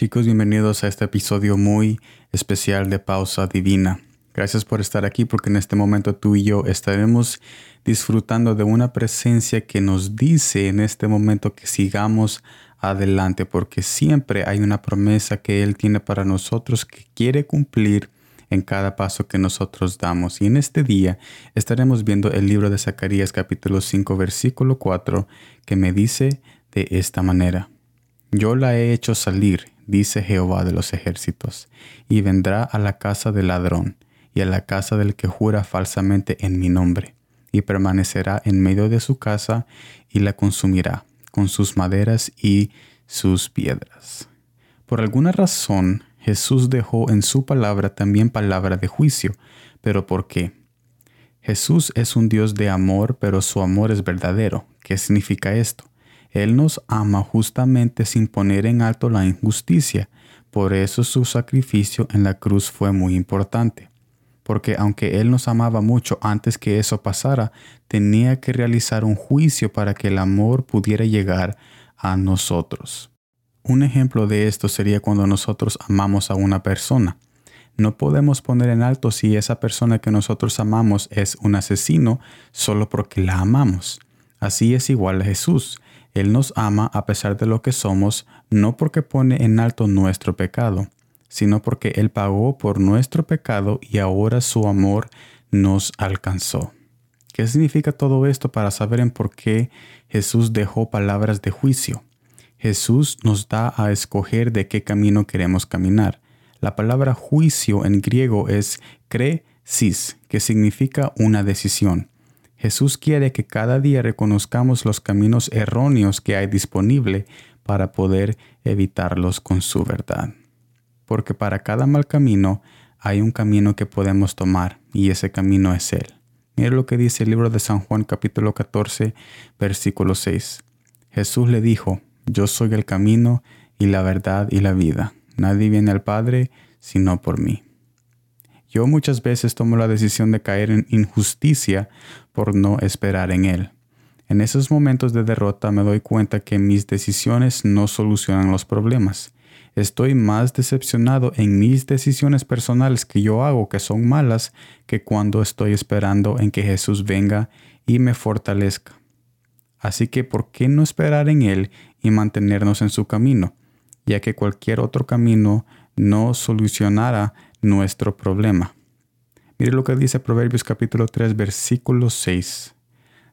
Chicos, bienvenidos a este episodio muy especial de Pausa Divina. Gracias por estar aquí porque en este momento tú y yo estaremos disfrutando de una presencia que nos dice en este momento que sigamos adelante porque siempre hay una promesa que Él tiene para nosotros que quiere cumplir en cada paso que nosotros damos. Y en este día estaremos viendo el libro de Zacarías capítulo 5 versículo 4 que me dice de esta manera. Yo la he hecho salir, dice Jehová de los ejércitos, y vendrá a la casa del ladrón y a la casa del que jura falsamente en mi nombre, y permanecerá en medio de su casa y la consumirá con sus maderas y sus piedras. Por alguna razón, Jesús dejó en su palabra también palabra de juicio. ¿Pero por qué? Jesús es un Dios de amor, pero su amor es verdadero. ¿Qué significa esto? Él nos ama justamente sin poner en alto la injusticia. Por eso su sacrificio en la cruz fue muy importante porque aunque Él nos amaba mucho antes que eso pasara, tenía que realizar un juicio para que el amor pudiera llegar a nosotros. Un ejemplo de esto sería cuando nosotros amamos a una persona. No podemos poner en alto si esa persona que nosotros amamos es un asesino solo porque la amamos. Así es igual a Jesús. Él nos ama a pesar de lo que somos, no porque pone en alto nuestro pecado sino porque Él pagó por nuestro pecado y ahora su amor nos alcanzó. ¿Qué significa todo esto para saber en por qué Jesús dejó palabras de juicio? Jesús nos da a escoger de qué camino queremos caminar. La palabra juicio en griego es cresis, que significa una decisión. Jesús quiere que cada día reconozcamos los caminos erróneos que hay disponible para poder evitarlos con su verdad porque para cada mal camino hay un camino que podemos tomar y ese camino es Él. Mira lo que dice el libro de San Juan capítulo 14 versículo 6. Jesús le dijo, yo soy el camino y la verdad y la vida. Nadie viene al Padre sino por mí. Yo muchas veces tomo la decisión de caer en injusticia por no esperar en Él. En esos momentos de derrota me doy cuenta que mis decisiones no solucionan los problemas estoy más decepcionado en mis decisiones personales que yo hago que son malas que cuando estoy esperando en que Jesús venga y me fortalezca. Así que, ¿por qué no esperar en Él y mantenernos en su camino? Ya que cualquier otro camino no solucionará nuestro problema. Mire lo que dice Proverbios capítulo 3 versículo 6.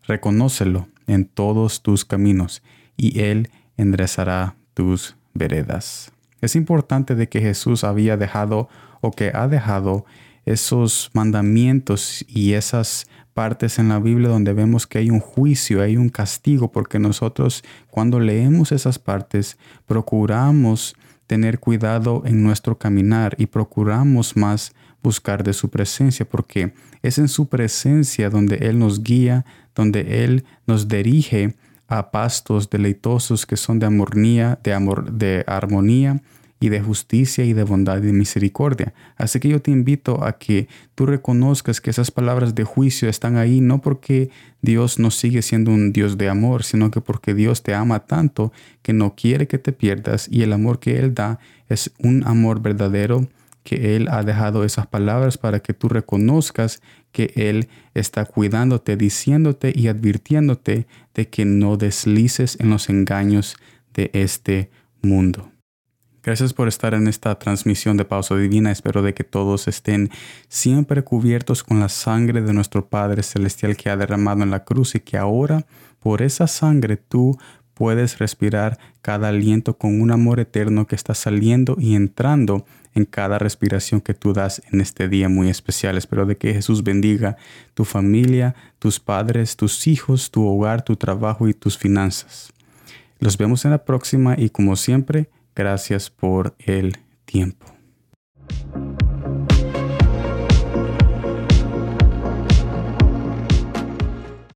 Reconócelo en todos tus caminos y Él enderezará tus veredas. Es importante de que Jesús había dejado o que ha dejado esos mandamientos y esas partes en la Biblia donde vemos que hay un juicio, hay un castigo, porque nosotros cuando leemos esas partes procuramos tener cuidado en nuestro caminar y procuramos más buscar de su presencia, porque es en su presencia donde Él nos guía, donde Él nos dirige a pastos deleitosos que son de armonía, de, amor, de armonía y de justicia y de bondad y de misericordia. Así que yo te invito a que tú reconozcas que esas palabras de juicio están ahí no porque Dios no sigue siendo un Dios de amor, sino que porque Dios te ama tanto que no quiere que te pierdas y el amor que Él da es un amor verdadero que Él ha dejado esas palabras para que tú reconozcas que Él está cuidándote, diciéndote y advirtiéndote de que no deslices en los engaños de este mundo. Gracias por estar en esta transmisión de Pausa Divina. Espero de que todos estén siempre cubiertos con la sangre de nuestro Padre Celestial que ha derramado en la cruz y que ahora por esa sangre tú puedes respirar cada aliento con un amor eterno que está saliendo y entrando en cada respiración que tú das en este día muy especial. Espero de que Jesús bendiga tu familia, tus padres, tus hijos, tu hogar, tu trabajo y tus finanzas. Los vemos en la próxima y como siempre, gracias por el tiempo.